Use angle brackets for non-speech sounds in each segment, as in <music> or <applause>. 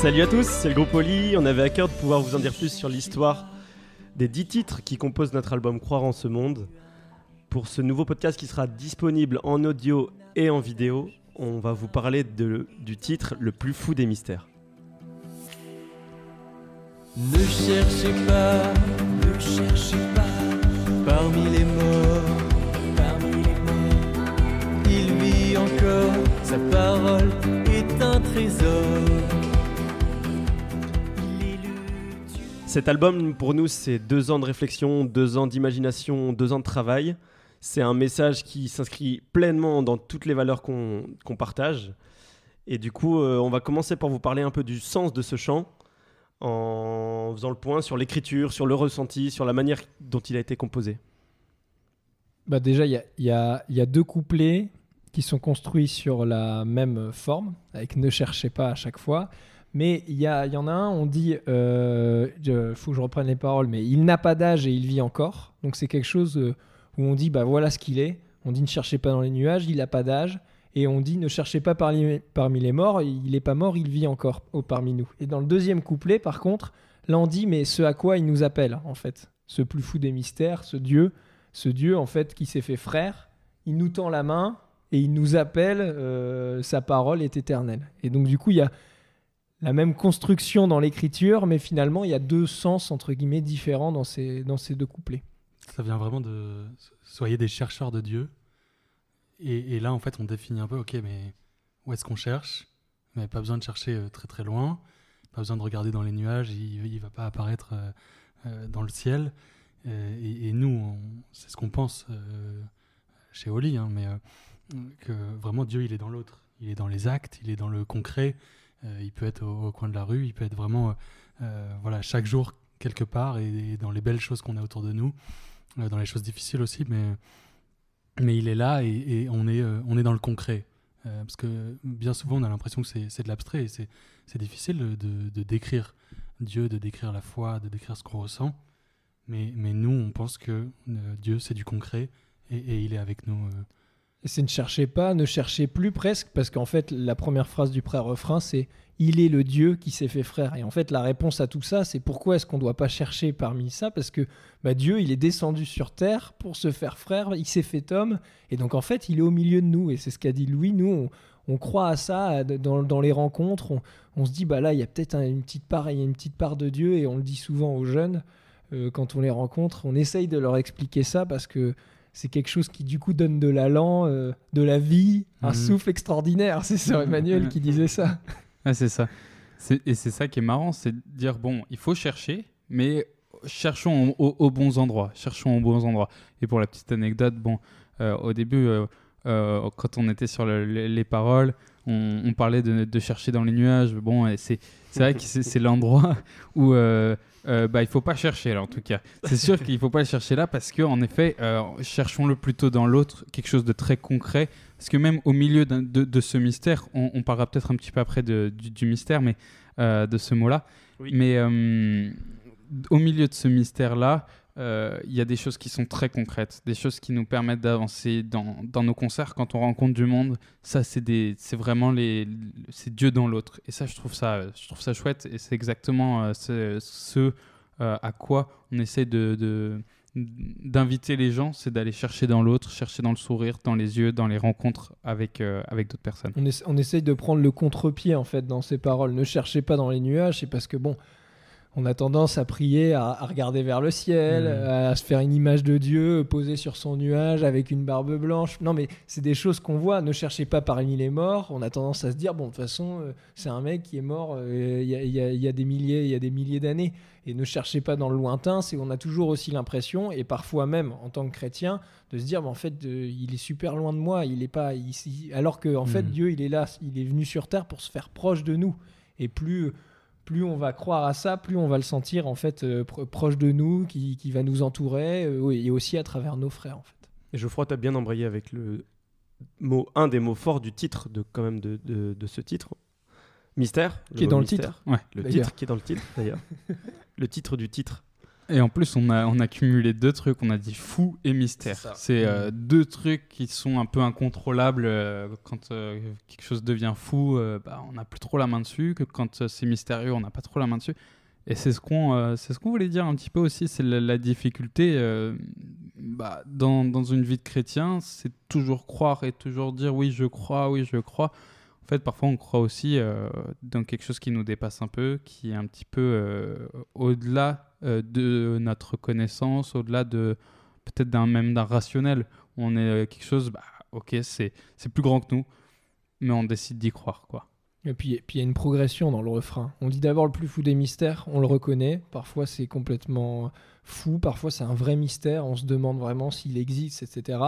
Salut à tous, c'est le groupe Oli. On avait à cœur de pouvoir vous en dire plus sur l'histoire des dix titres qui composent notre album Croire en ce monde. Pour ce nouveau podcast qui sera disponible en audio et en vidéo, on va vous parler du titre Le plus fou des mystères. Ne cherchez pas, ne cherchez pas parmi les morts, parmi les morts. Il vit encore, sa parole est un trésor. Cet album, pour nous, c'est deux ans de réflexion, deux ans d'imagination, deux ans de travail. C'est un message qui s'inscrit pleinement dans toutes les valeurs qu'on qu'on partage. Et du coup, euh, on va commencer par vous parler un peu du sens de ce chant, en faisant le point sur l'écriture, sur le ressenti, sur la manière dont il a été composé. Bah déjà, il y a, y y a deux couplets qui sont construits sur la même forme, avec ne cherchez pas à chaque fois. Mais il y, a- y en a un, on dit, il faut que je reprenne les paroles, mais il n'a pas d'âge et il vit encore. Donc c'est quelque chose euh, où on dit, bah voilà ce qu'il est. On dit ne cherchez pas dans les nuages, il n'a pas d'âge. Et on dit ne cherchez pas parmi, parmi les morts, il n'est pas mort, il vit encore au- parmi nous. Et dans le deuxième couplet, par contre, là on dit, mais ce à quoi il nous appelle, en fait. Ce plus fou des mystères, ce Dieu ce Dieu en fait qui s'est fait frère, il nous tend la main et il nous appelle, euh, sa parole est éternelle. Et donc du coup, il y a la même construction dans l'écriture, mais finalement, il y a deux sens, entre guillemets, différents dans ces, dans ces deux couplets. Ça vient vraiment de soyez des chercheurs de Dieu. Et, là, en fait, on définit un peu, ok, mais où est-ce qu'on cherche? Mais pas besoin de chercher euh, très très loin, pas besoin de regarder dans les nuages, il, il va pas apparaître euh, dans le ciel. Et, nous, c'est ce qu'on pense chez Oli, hein, mais que vraiment Dieu, il est dans l'autre. Il est dans les actes, il est dans le concret. Euh, il peut être au, coin de la rue, il peut être vraiment, euh, euh, voilà, chaque jour quelque part et, dans les belles choses qu'on a autour de nous, dans les choses difficiles aussi, mais, mais il est là et, on, est, on est dans le concret. Parce que bien souvent, on a l'impression que c'est de l'abstrait et c'est difficile de, décrire Dieu, de décrire la foi, de décrire ce qu'on ressent. Mais, mais nous, on pense que Dieu, c'est du concret et, et il est avec nous. C'est ne cherchez pas, ne cherchez plus presque, parce qu'en fait, la première phrase du pré-refrain, c'est Il est le Dieu qui s'est fait frère. Et en fait, la réponse à tout ça, c'est pourquoi est-ce qu'on ne doit pas chercher parmi ça? Parce que bah, Dieu, il est descendu sur terre pour se faire frère, il s'est fait homme, et donc en fait, il est au milieu de nous. Et c'est ce qu'a dit Louis, nous, on, croit à ça dans, dans les rencontres. On, se dit, bah là, il y a peut-être un- une petite part, il y a une petite part de Dieu, et on le dit souvent aux jeunes euh, quand on les rencontre. On essaye de leur expliquer ça parce que c'est quelque chose qui du coup donne de l'allant, euh, de la vie, un Mhm. souffle extraordinaire. <laughs> C'est Sœur Emmanuel qui disait ça. Ouais, c'est ça. Et c'est ça qui est marrant, c'est de dire bon, il faut chercher, mais cherchons au- aux bons endroits. Cherchons aux bons endroits. Et pour la petite anecdote, bon, euh, au début, euh, euh, quand on était sur le- les, les paroles, on, on parlait de, de chercher dans les nuages. Bon, c'est vrai que c'est l'endroit <laughs> où euh, euh, bah, il faut pas chercher là, en tout cas. C'est sûr qu'il faut pas le chercher là parce que en effet, euh, cherchons-le plutôt dans l'autre, quelque chose de très concret. Parce que même au milieu de, de ce mystère, on, on parlera peut-être un petit peu après de- du, du mystère, mais euh, de ce mot-là. Oui. Mais au milieu de ce mystère-là, euh, y a des choses qui sont très concrètes, des choses qui nous permettent d'avancer dans, nos concerts quand on rencontre du monde. Ça, c'est vraiment les, c'est Dieu dans l'autre. Et ça, je trouve ça, je trouve ça chouette. Et c'est exactement euh, ce, euh, à quoi on essaie d'inviter les gens, c'est d'aller chercher dans l'autre, chercher dans le sourire, dans les yeux, dans les rencontres avec, euh, d'autres personnes. On, on essaye de prendre le contre-pied en fait dans ces paroles. Ne cherchez pas dans les nuages, c'est parce que bon, on a tendance à prier, à, à regarder vers le ciel, Mhm. à se faire une image de Dieu posée sur son nuage avec une barbe blanche. Non, mais c'est des choses qu'on voit. Ne cherchez pas parmi les morts. On a tendance à se dire bon, de toute façon, euh, c'est un mec qui est mort euh, il y, a- y y des milliers, il y a des milliers d'années. Et ne cherchez pas dans le lointain. C'est on a toujours aussi l'impression, et parfois même en tant que chrétien, de se dire bah, en fait, euh, il est super loin de moi. Il est pas ici. Alors que en fait, Mhm. Dieu, il est là. Il est venu sur terre pour se faire proche de nous. Et plus plus on va croire à ça, plus on va le sentir en fait euh, pro- proche de nous, qui, qui va nous entourer, euh, et aussi à travers nos frères en fait. Et Geoffroy, tu as bien embrayé avec le mot, un des mots forts du titre, de, quand même de, de- de ce titre. Mystère. Qui est dans le titre. Ouais. Le titre qui est dans le titre, d'ailleurs. <laughs> le titre du titre. Et en plus, on a, on a cumulé deux trucs. On a dit fou et mystère. C'est euh, Mm. deux trucs qui sont un peu incontrôlables. euh, quand euh, quelque chose devient fou, bah, on n'a plus trop la main dessus. Que quand c'est mystérieux, on n'a pas trop la main dessus. Et c'est ce qu'on c'est ce qu'on voulait dire un petit peu aussi. C'est la, la difficulté bah, dans, dans une vie de chrétien. C'est toujours croire et toujours dire oui, je crois, oui, je crois. En fait, parfois, on croit aussi dans quelque chose qui nous dépasse un peu, qui est un petit peu au-delà de notre connaissance, au-delà de peut-être d'un même d'un rationnel. On est euh, quelque chose, bah, ok, c'est c'est plus grand que nous, mais on décide d'y croire, quoi. Et puis et puis il y a une progression dans le refrain. On dit d'abord le plus fou des mystères, on le reconnaît. Parfois c'est complètement fou, parfois c'est un vrai mystère, on se demande vraiment s'il existe, etc.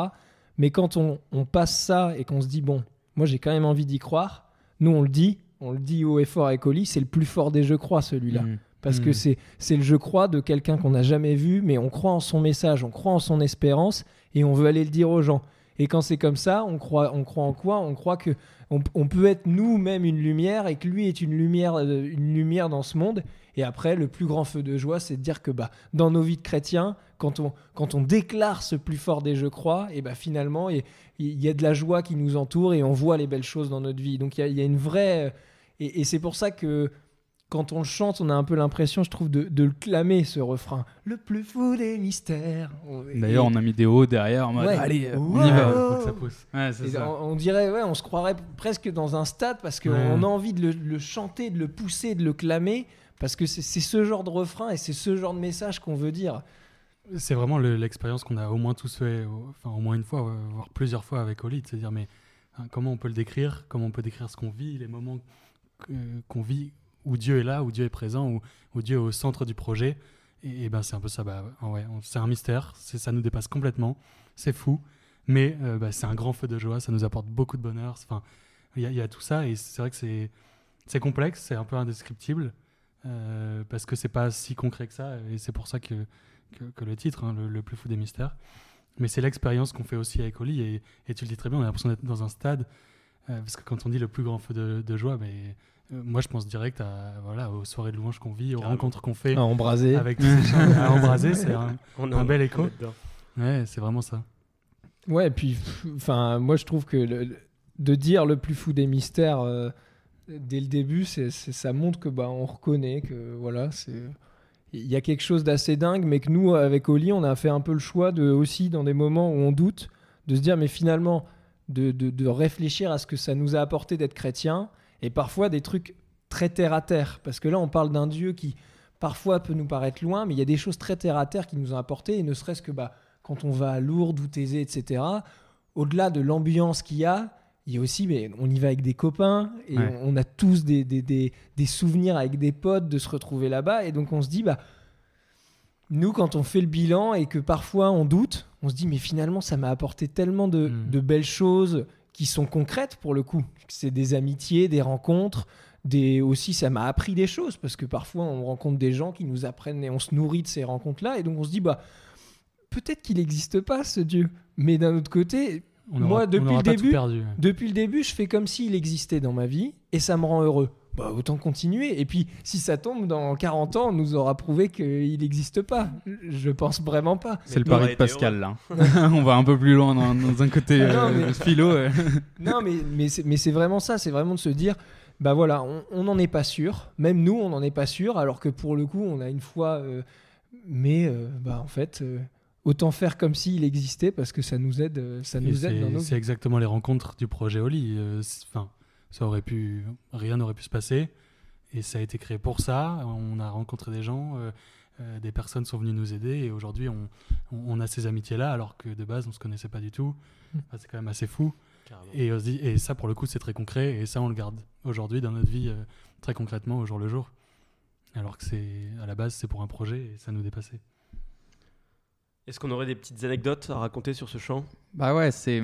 Mais quand on, on passe ça et qu'on se dit, bon, moi j'ai quand même envie d'y croire, nous on le dit, on le dit haut et fort avec Oli, c'est le plus fort des je crois celui-là. Mm. Parce que c'est c'est le je crois de quelqu'un qu'on n'a jamais vu, mais on croit en son message, on croit en son espérance et on veut aller le dire aux gens. Et quand c'est comme ça, on croit, on croit en quoi? On croit que on, on peut être nous-mêmes une lumière et que lui est une lumière, euh, une lumière dans ce monde. Et après, le plus grand feu de joie, c'est de dire que bah, dans nos vies de chrétiens, quand on, quand on déclare ce plus fort des je crois, et bah, finalement, il il y, a de la joie qui nous entoure et on voit les belles choses dans notre vie. Donc il y a, il y a une vraie... Et, et c'est pour ça que quand on le chante, on a un peu l'impression, je trouve, de, de le clamer, ce refrain. Le plus fou des mystères. D'ailleurs, on a mis des hauts derrière en mode Ouais. allez, euh, on y va. Faut que ça pousse. Ouais, ça. on, on dirait, ouais, on se croirait presque dans un stade parce qu'on Ouais. a envie de le, le chanter, de le pousser, de le clamer, parce que c'est ce genre de refrain et c'est ce genre de message qu'on veut dire. C'est vraiment le- l'expérience qu'on a au moins tous fait, au- enfin au moins une fois, euh, voire plusieurs fois avec Oli, de se dire mais hein, comment on peut le décrire, comment on peut décrire ce qu'on vit, les moments qu'on vit où Dieu est là, où Dieu est présent, où, Dieu est au centre du projet. Et, et ben c'est un peu ça, bah, ouais, c'est un mystère, ça nous dépasse complètement, c'est fou, mais euh, bah, c'est un grand feu de joie, ça nous apporte beaucoup de bonheur. Enfin, il y, a- tout ça et c'est vrai que c'est complexe, c'est un peu indescriptible euh, parce que c'est pas si concret que ça et c'est pour ça que que, le titre, hein, le, plus fou des mystères. Mais c'est l'expérience qu'on fait aussi avec Oli, et, tu le dis très bien, on a l'impression d'être dans un stade, euh, parce que quand on dit le plus grand feu de, de joie, mais, moi je pense direct à, voilà, aux soirées de louanges qu'on vit, aux Carrément. rencontres qu'on fait À embraser. avec <laughs> à embraser, c'est un, <laughs> On bel écho. ouais, c'est vraiment ça. Ouais, et puis, enfin, moi je trouve que le- le- de dire le plus fou des mystères euh, dès le début, c'est, c'est- ça montre que bah on reconnaît que voilà, c'est il y a quelque chose d'assez dingue, mais que nous avec Oli, on a fait un peu le choix de aussi dans des moments où on doute, de se dire mais finalement de, de- de réfléchir à ce que ça nous a apporté d'être chrétien et parfois des trucs très terre à terre, parce que là on parle d'un Dieu qui parfois peut nous paraître loin, mais il y a des choses très terre à terre qui nous ont apporté, et ne serait-ce que bah quand on va à Lourdes ou Thésée, etc., au-delà de l'ambiance qu'il y a, il y a aussi, mais on y va avec des copains et Ouais. on, on a tous des, des, des- des souvenirs avec des potes de se retrouver là-bas. Et donc on se dit, bah, nous, quand on fait le bilan et que parfois on doute, on se dit, mais finalement, ça m'a apporté tellement de, Mm. de belles choses qui sont concrètes pour le coup. C'est des amitiés, des rencontres. Des, aussi, ça m'a appris des choses parce que parfois on rencontre des gens qui nous apprennent et on se nourrit de ces rencontres-là. Et donc on se dit, bah, peut-être qu'il n'existe pas ce Dieu. Mais d'un autre côté, On Moi, aura- depuis le début, depuis le début, je fais comme s'il existait dans ma vie et ça me rend heureux. Bah, autant continuer. Et puis, si ça tombe dans 40 ans, on nous aura prouvé qu'il n'existe pas. Je pense vraiment pas. C'est le pari de Pascal là. <laughs> on va un peu plus loin dans, dans un côté Ah non, euh, mais- philo. ouais. <laughs> Non, mais, mais c'est mais c'est vraiment ça. C'est vraiment de se dire, bah voilà, on n'en est pas sûr. Même nous, on n'en est pas sûr. Alors que pour le coup, on a une foi. euh, mais euh, bah, en fait, euh, autant faire comme s'il existait parce que ça nous aide, ça nous aide c'est- dans nos C'est exactement les rencontres du projet Oli. euh, Enfin, ça aurait pu, rien n'aurait pu se passer, et ça a été créé pour ça. On a rencontré des gens, euh, euh, des personnes sont venues nous aider, et aujourd'hui on, on- on a ces amitiés-là, alors que de base on se connaissait pas du tout. Mm. Enfin, c'est quand même assez fou. Carrément. Et, on se dit- et ça pour le coup c'est très concret, et ça on le garde aujourd'hui dans notre vie euh, très concrètement au jour le jour. Alors que c'est à la base c'est pour un projet et ça nous dépassait. Est-ce qu'on aurait des petites anecdotes à raconter sur ce chant? Bah ouais, c'est.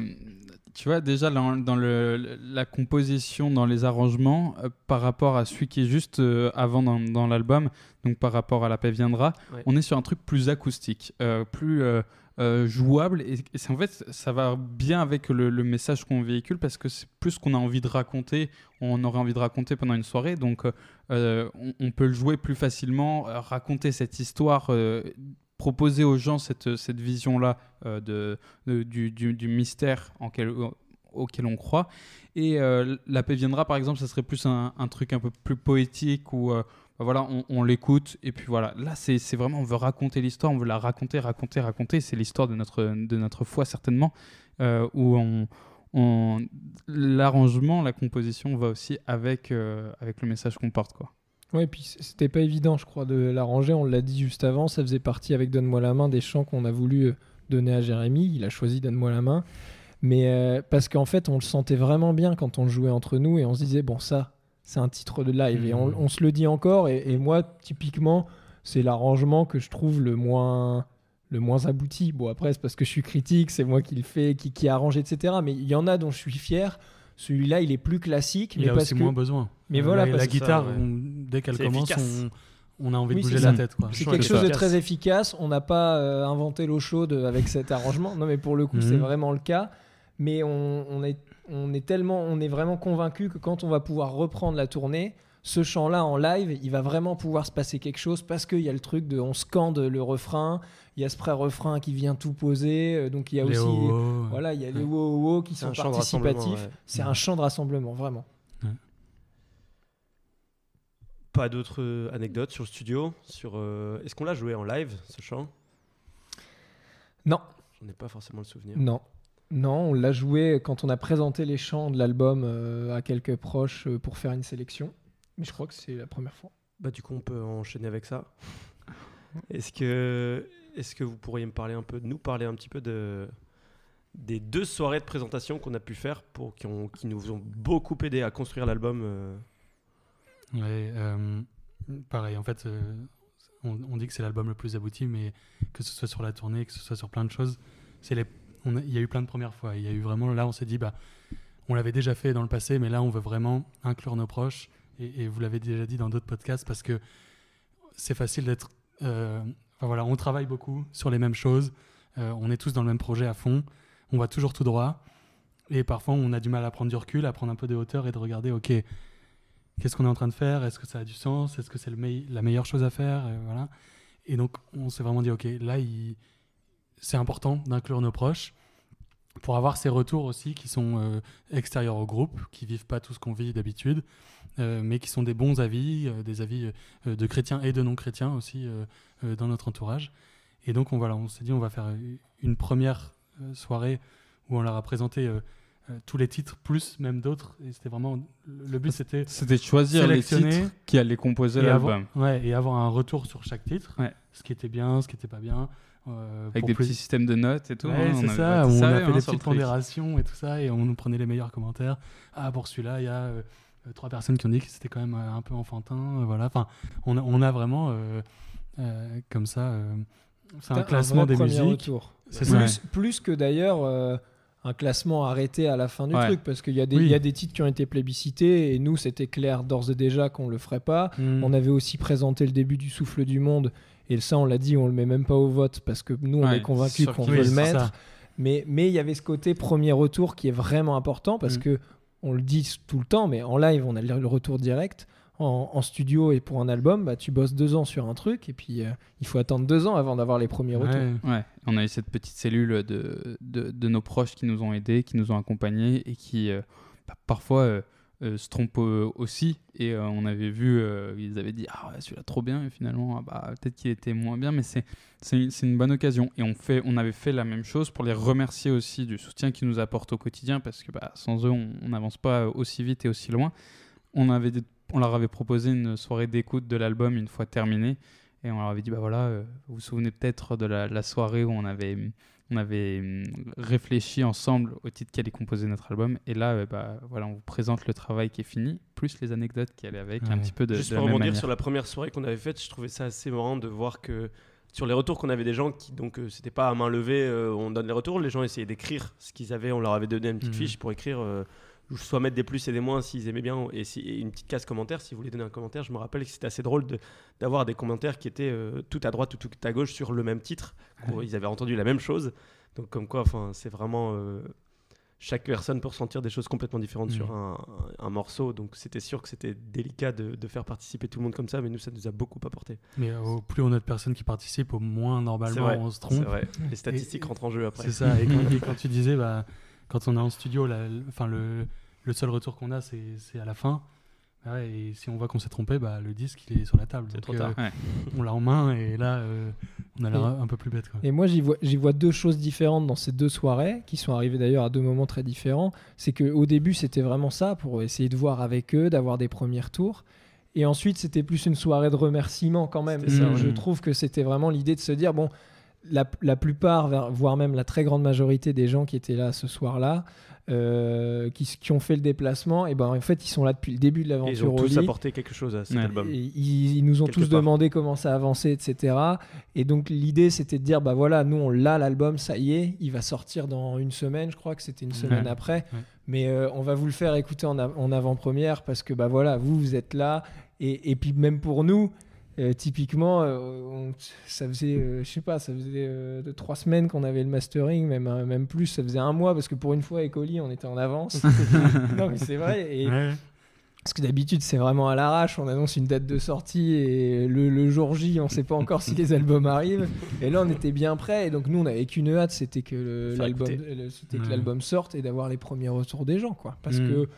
Tu vois, déjà dans, dans le, la composition, dans les arrangements, euh, par rapport à celui qui est juste euh, avant dans, dans l'album, donc par rapport à La paix viendra, Ouais. on est sur un truc plus acoustique, euh, plus. euh, jouable. Et, et c'est en fait, ça va bien avec le, le message qu'on véhicule parce que c'est plus ce qu'on a envie de raconter, on aurait envie de raconter pendant une soirée. Donc, euh, on, on peut le jouer plus facilement, euh, raconter cette histoire. Proposer aux gens cette, cette vision-là euh, de, du, du- mystère auquel on croit. Et euh, la paix viendra, par exemple, ça serait plus un, truc un peu plus poétique où euh, bah voilà, on, l'écoute et puis voilà. Là, c'est vraiment, on veut raconter l'histoire, on veut la raconter, raconter, raconter. C'est l'histoire de notre, de notre foi, certainement, où l'arrangement, la composition va aussi avec, avec le message qu'on porte. Quoi. Ouais, puis c'était pas évident, je crois, de l'arranger. On l'a dit juste avant, ça faisait partie avec Donne-moi la main des chants qu'on a voulu euh, donner à Jérémy. Il a choisi Donne-moi la main. Mais euh, parce qu'en fait, on le sentait vraiment bien quand on le jouait entre nous et on se disait, bon, ça, c'est un titre de live. Et on, on se le dit encore. Et, et moi, typiquement, c'est l'arrangement que je trouve le moins le moins abouti. Bon, après, c'est parce que je suis critique, c'est moi qui le fais, qui, qui arrange, etc. Mais il y en a dont je suis fier. Celui-là, il est plus classique. Il mais a parce aussi que... moins besoin. Mais Euh, voilà, la, parce la que guitare, ça, ouais. on- dès qu'elle commence, on, on a envie Oui, de bouger la tête. C'est quelque chose de très efficace. On n'a pas euh, inventé l'eau chaude avec cet arrangement. Non, mais pour le coup, Mhm. c'est vraiment le cas. Mais on, on est, on est tellement, on est vraiment convaincu que quand on va pouvoir reprendre la tournée, ce chant-là en live, il va vraiment pouvoir se passer quelque chose parce qu'il y a le truc de, on scande le refrain. Il y a ce pré-refrain qui vient tout poser. euh, Donc il y a Les aussi, oh, oh, voilà, il y a les wow qui sont participatifs. ouais. C'est un chant de rassemblement, vraiment. Pas d'autres euh, anecdotes sur le studio sur, euh, Est-ce qu'on l'a joué en live, ce chant? Non, J'en ai pas forcément le souvenir. Non. Non, on l'a joué quand on a présenté les chants de l'album euh, à quelques proches euh, pour faire une sélection. Mais je crois que c'est la première fois. Bah, du coup, on peut enchaîner avec ça. Est-ce que, est que vous pourriez me parler un peu, nous parler un petit peu de, des deux soirées de présentation qu'on a pu faire pour, qui, ont, qui nous ont beaucoup aidé à construire l'album Ouais, euh, pareil, en fait, euh, on, dit que c'est l'album le plus abouti, mais que ce soit sur la tournée, que ce soit sur plein de choses, il y a eu plein de premières fois. Il y a eu vraiment, là, on s'est dit, bah, on l'avait déjà fait dans le passé, mais là, on veut vraiment inclure nos proches. Et, vous l'avez déjà dit dans d'autres podcasts, parce que c'est facile d'être. euh, enfin, voilà, on travaille beaucoup sur les mêmes choses. on est tous dans le même projet à fond. On va toujours tout droit. Et parfois, on a du mal à prendre du recul, à prendre un peu de hauteur et de regarder, OK, qu'est-ce qu'on est en train de faire Est-ce que ça a du sens Est-ce que c'est mei- la meilleure chose à faire Et voilà. Et donc, on s'est vraiment dit, OK, là, c'est important d'inclure nos proches pour avoir ces retours aussi qui sont euh, extérieurs au groupe, qui vivent pas tout ce qu'on vit d'habitude, euh, mais qui sont des bons avis, euh, des avis euh, de chrétiens et de non-chrétiens aussi euh, euh, dans notre entourage. Et donc, on, voilà, on s'est dit, on va faire une première euh, soirée où on leur a présenté euh, tous les titres, plus même d'autres. Et c'était vraiment. Le but, c'était. C'était de choisir les titres qui allaient composer Et avoir, l'album. ouais, et avoir un retour sur chaque titre, Ouais. ce qui était bien, ce qui était pas bien. euh, Avec des plus- petits systèmes de notes et tout. Ouais, hein, c'est ça, on ça, a hein, fait des petites pondérations et tout ça, et on nous prenait les meilleurs commentaires. Ah, pour celui-là, il y a euh, trois personnes qui ont dit que c'était quand même euh, un peu enfantin. euh, voilà, enfin, on a, on a vraiment euh, euh, comme ça. euh, c'est un classement des musiques. C'est ça. Plus, plus que d'ailleurs euh, un classement arrêté à la fin du Ouais. truc, parce qu'il y, a des- Oui. il y a des titres qui ont été plébiscités, et nous, c'était clair d'ores et déjà qu'on le ferait pas. Mm. On avait aussi présenté le début du souffle du monde, et ça, on l'a dit, on le met même pas au vote, parce que nous, on Ouais, est convaincus qu'on veut Oui, le mettre. ça. Mais mais il y avait ce côté premier retour qui est vraiment important, parce Mm. que on le dit tout le temps, mais en live, on a le retour direct. En, en studio et pour un album, bah, tu bosses deux ans sur un truc, et puis euh, il faut attendre deux ans avant d'avoir les premiers retours. Ouais. Ouais, on a eu cette petite cellule de, de, de nos proches qui nous ont aidés, qui nous ont accompagnés et qui euh, bah, parfois euh, euh, se trompent aussi. Et euh, on avait vu, euh, ils avaient dit Ah ouais, celui-là trop bien, et finalement, ah bah, peut-être qu'il était moins bien, mais c'est c'est une, c'est une bonne occasion. Et on, fait, on avait fait la même chose pour les remercier aussi du soutien qu'ils nous apportent au quotidien, parce que bah, sans eux, on on n'avance pas aussi vite et aussi loin. On, avait des- on leur avait proposé une soirée d'écoute de l'album une fois terminé. Et on leur avait dit, bah voilà, euh, vous vous souvenez peut-être de la, la soirée où on avait, on avait hum, réfléchi ensemble au titre qui allait composer notre album. Et là, euh, bah, voilà, on vous présente le travail qui est fini, plus les anecdotes qui allaient avec, un petit peu de, Juste de pour rebondir sur la première soirée qu'on avait faite, je trouvais ça assez marrant de voir que sur les retours qu'on avait des gens qui donc euh, c'était pas à main levée, euh, on donne les retours, les gens essayaient d'écrire ce qu'ils avaient, on leur avait donné une petite Mhm. fiche pour écrire euh, soit mettre des plus et des moins s'ils aimaient bien, et, si, et une petite case commentaire, si vous voulez donner un commentaire. Je me rappelle que c'était assez drôle de- d'avoir des commentaires qui étaient euh, tout à droite ou tout à gauche sur le même titre. Ils avaient entendu la même chose. Donc comme quoi, enfin, c'est vraiment... euh, chaque personne peut ressentir des choses complètement différentes sur un, un- un morceau. Donc c'était sûr que c'était délicat de, de faire participer tout le monde comme ça, mais nous, ça nous a beaucoup apporté. Mais euh, au plus on a de personnes qui participent, au moins normalement vrai, on se c'est trompe. vrai. Les statistiques Et- rentrent en jeu après. C'est ça. Et quand, et quand <laughs> tu disais, bah, quand on est en studio, la- enfin le, le seul retour qu'on a, c'est c'est à la fin. Ouais, et si on voit qu'on s'est trompé, bah, le disque il est sur la table. C'est Donc, trop tard. Ouais. On l'a en main et là, euh, on a l'air Et- un peu plus bête. Quoi. Et moi, j'y vois, j'y vois deux choses différentes dans ces deux soirées, qui sont arrivées d'ailleurs à deux moments très différents. C'est qu'au début, c'était vraiment ça, pour essayer de voir avec eux, d'avoir des premiers retours. Et ensuite, c'était plus une soirée de remerciements quand même. Je trouve que c'était vraiment l'idée de se dire, bon, la, la plupart, voire même la très grande majorité des gens qui étaient là ce soir-là, euh, qui, ont fait le déplacement, et ben en fait, ils sont là depuis le début de Et ils l'aventure ont tous lit. apporté quelque chose à cet Ouais. album. Et Ils, ils nous ont Quelque tous part. demandé comment ça avançait, etc. Et donc l'idée c'était de dire bah voilà, nous on l'a l'album, ça y est, il va sortir dans une semaine, je crois que c'était une semaine Ouais. après. Ouais. Mais euh, on va vous le faire écouter en, av- en avant-première parce que bah voilà, vous vous êtes là et, et puis même pour nous. Euh, typiquement, euh, on- ça faisait, euh, je sais pas, ça faisait euh, trois semaines qu'on avait le mastering, même, euh, même plus, ça faisait un mois parce que pour une fois, Ecoli, on était en avance. <laughs> <laughs> non, mais c'est vrai. Et, Ouais. parce que d'habitude, c'est vraiment à l'arrache. On annonce une date de sortie et le, le jour J, on sait pas encore si les albums arrivent. Et là, on était bien prêts. Et donc, nous, on avait qu'une hâte, c'était que l'album, Ouais. sorte et d'avoir les premiers retours des gens, quoi. Parce Mm. que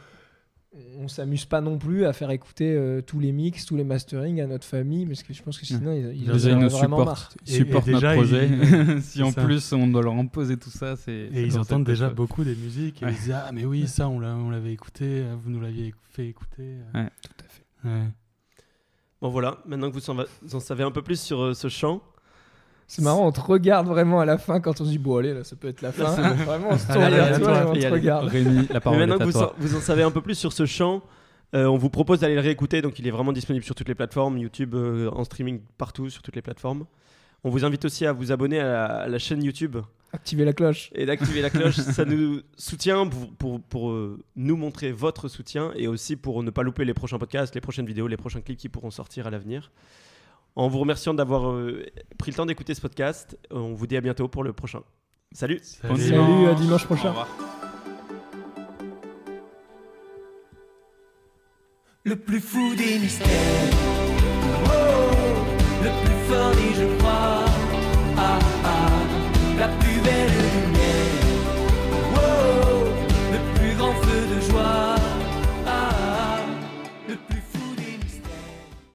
on s'amuse pas non plus à faire écouter euh, tous les mix, tous les masterings à notre famille, parce que je pense que sinon, ils, ils Déjà, ils nous vraiment marre. supportent, Et- et supportent déjà, notre projet. ils- <laughs> si en ça. plus on doit leur imposer tout ça, c'est. Et ils entendent déjà beaucoup des musiques. Et Ouais. ils disent Ah, mais oui, ça, on l'a- on l'avait écouté, vous nous l'aviez fait écouter. Ouais. Tout à fait. Ouais. Bon voilà, maintenant que vous en, va- vous en savez un peu plus sur euh, ce chant, C'est marrant, on te regarde vraiment à la fin quand on se dit bon allez là ça peut être la fin. <laughs> vraiment on se tourne Allez, vers allez, toi on te regarde. Rémi, la Mais parole est maintenant à que vous toi. en, vous en savez un peu plus sur ce chant, euh, on vous propose d'aller le réécouter. Donc il est vraiment disponible sur toutes les plateformes, YouTube, euh, en streaming partout, sur toutes les plateformes. On vous invite aussi à vous abonner à la, à la chaîne YouTube Activez la cloche. et d'activer la cloche. Ça nous soutient pour, pour, pour, euh, nous montrer votre soutien et aussi pour ne pas louper les prochains podcasts, les prochaines vidéos, les prochains clips qui pourront sortir à l'avenir. En vous remerciant d'avoir euh, pris le temps d'écouter ce podcast, on vous dit à bientôt pour le prochain. Salut Salut. Salut, dimanche. à dimanche prochain. Au revoir. Le plus fou des mystères. Oh, le plus fort des je crois.